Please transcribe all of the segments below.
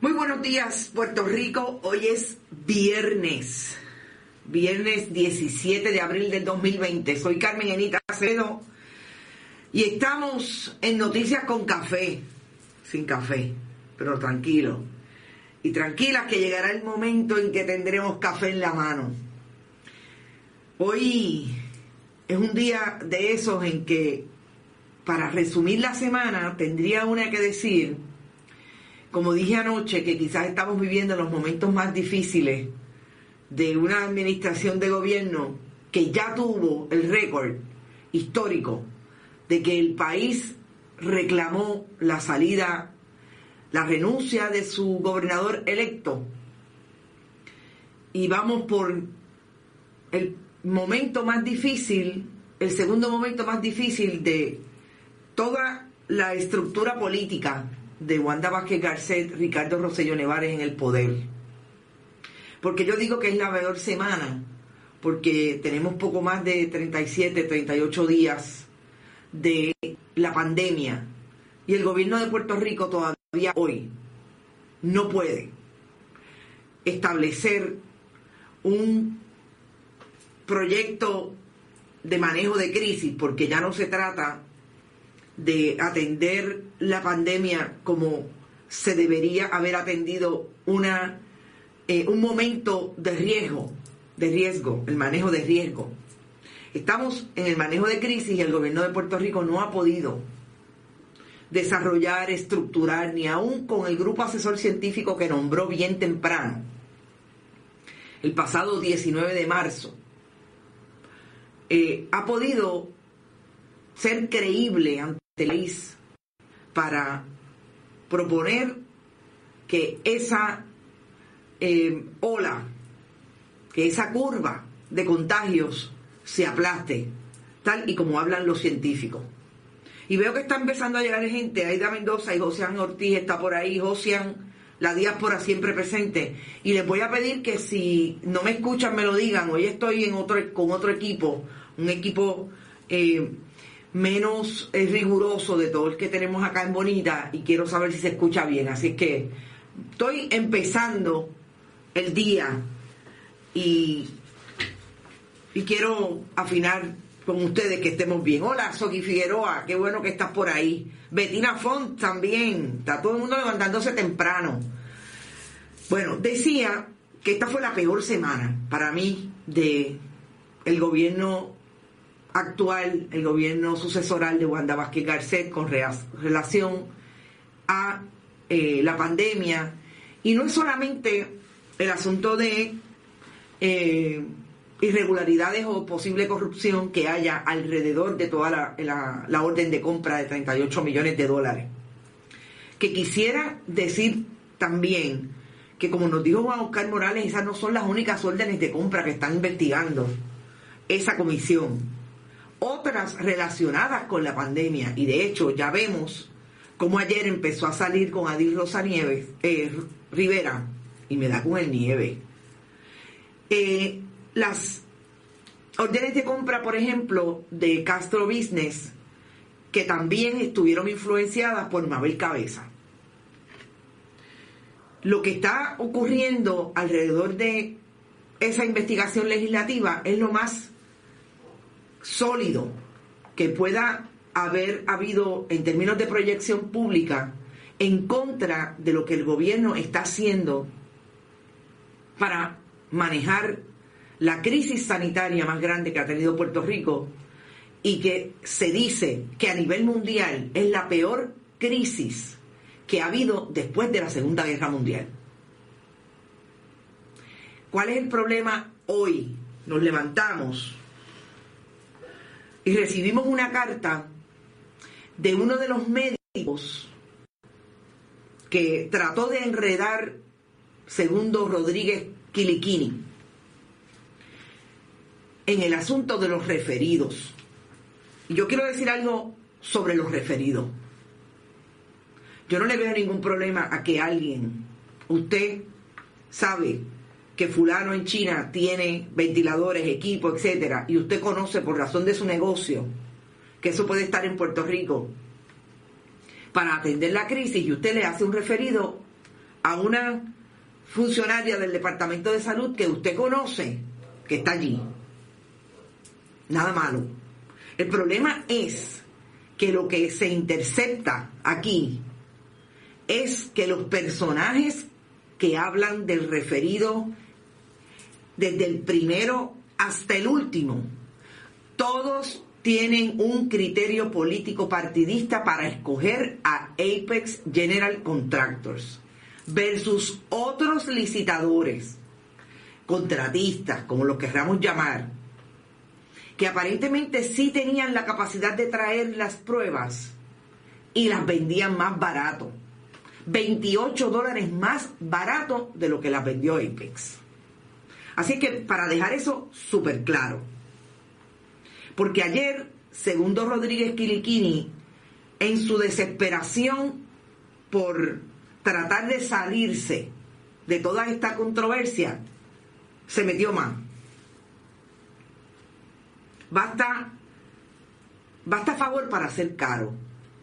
Muy buenos días, Puerto Rico. Hoy es viernes. Viernes 17 de abril del 2020. Soy Carmen Enita Acedo y estamos en Noticias con Café. Sin café, pero tranquilo. Y tranquilas que llegará el momento en que tendremos café en la mano. Hoy es un día de esos en que, para resumir la semana, tendría una que decir, como dije anoche, que quizás estamos viviendo los momentos más difíciles de una administración de gobierno que ya tuvo el récord histórico de que el país reclamó la salida, la renuncia de su gobernador electo. Y vamos por el momento más difícil, el segundo momento más difícil de toda la estructura política de Wanda Vázquez Garcet, Ricardo Rosselló Nevares en el poder. Porque yo digo que es la peor semana, porque tenemos poco más de 37, 38 días de la pandemia y el gobierno de Puerto Rico todavía hoy no puede establecer un proyecto de manejo de crisis, porque ya no se trata de atender la pandemia como se debería haber atendido una eh, un momento de riesgo, de riesgo, el manejo de riesgo. Estamos en el manejo de crisis y el gobierno de Puerto Rico no ha podido desarrollar, estructurar, ni aún con el grupo asesor científico que nombró bien temprano, el pasado 19 de marzo, eh, ha podido ser creíble ante el país para proponer que esa eh, ola, que esa curva de contagios se aplaste, tal y como hablan los científicos. Y veo que está empezando a llegar gente, Aida Mendoza y Josian Ortiz está por ahí, Josian, la diáspora siempre presente. Y les voy a pedir que si no me escuchan me lo digan, hoy estoy en otro, con otro equipo, un equipo eh, menos eh, riguroso de todo el que tenemos acá en Bonita y quiero saber si se escucha bien. Así que estoy empezando el día y, y quiero afinar con ustedes que estemos bien. Hola, Soki Figueroa, qué bueno que estás por ahí. Betina Font también, está todo el mundo levantándose temprano. Bueno, decía que esta fue la peor semana para mí de el gobierno actual, el gobierno sucesoral de Wanda Vázquez Garcet con relación a eh, la pandemia. Y no es solamente el asunto de eh, irregularidades o posible corrupción que haya alrededor de toda la, orden de compra de 38 millones de dólares. Que quisiera decir también que como nos dijo Juan Oscar Morales, esas no son las únicas órdenes de compra que están investigando esa comisión. Otras relacionadas con la pandemia, y de hecho ya vemos cómo ayer empezó a salir con Adil Rosa Nieves, eh, Rivera, y me da con el nieve. Eh, las órdenes de compra, por ejemplo, de Castro Business, que también estuvieron influenciadas por Mabel Cabeza. Lo que está ocurriendo alrededor de esa investigación legislativa es lo más sólido que pueda haber habido en términos de proyección pública en contra de lo que el gobierno está haciendo para manejar la crisis sanitaria más grande que ha tenido Puerto Rico y que se dice que a nivel mundial es la peor crisis que ha habido después de la Segunda Guerra Mundial. ¿Cuál es el problema hoy? Nos levantamos y recibimos una carta de uno de los médicos que trató de enredar Segundo Rodríguez Quiliquini en el asunto de los referidos. Yo quiero decir algo sobre los referidos. Yo no le veo ningún problema a que alguien, usted sabe que fulano en China tiene ventiladores, equipos, etcétera, y usted conoce por razón de su negocio que eso puede estar en Puerto Rico para atender la crisis y usted le hace un referido a una funcionaria del Departamento de Salud que usted conoce que está allí. Nada malo. El problema es que lo que se intercepta aquí es que los personajes que hablan del referido desde el primero hasta el último, todos tienen un criterio político partidista para escoger a Apex General Contractors versus otros licitadores, contratistas, como los querramos llamar, que aparentemente sí tenían la capacidad de traer las pruebas y las vendían más barato. 28 dólares más barato de lo que las vendió Apex. Así que para dejar eso súper claro, porque ayer, segundo Rodríguez Quiliquini, en su desesperación por tratar de salirse de toda esta controversia, se metió más. Basta, basta favor para ser caro,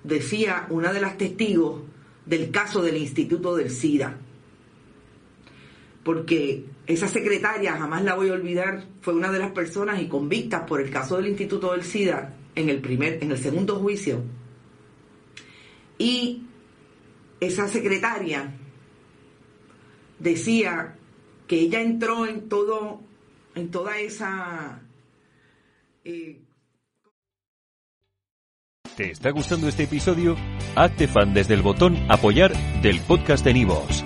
decía una de las testigos del caso del Instituto del SIDA. Porque esa secretaria, jamás la voy a olvidar, fue una de las personas y convictas por el caso del Instituto del SIDA en el primer, en el segundo juicio. Y esa secretaria decía que ella entró en todo, en toda esa eh, ¿Te está gustando este episodio? Hazte fan desde el botón Apoyar del podcast de Nivos.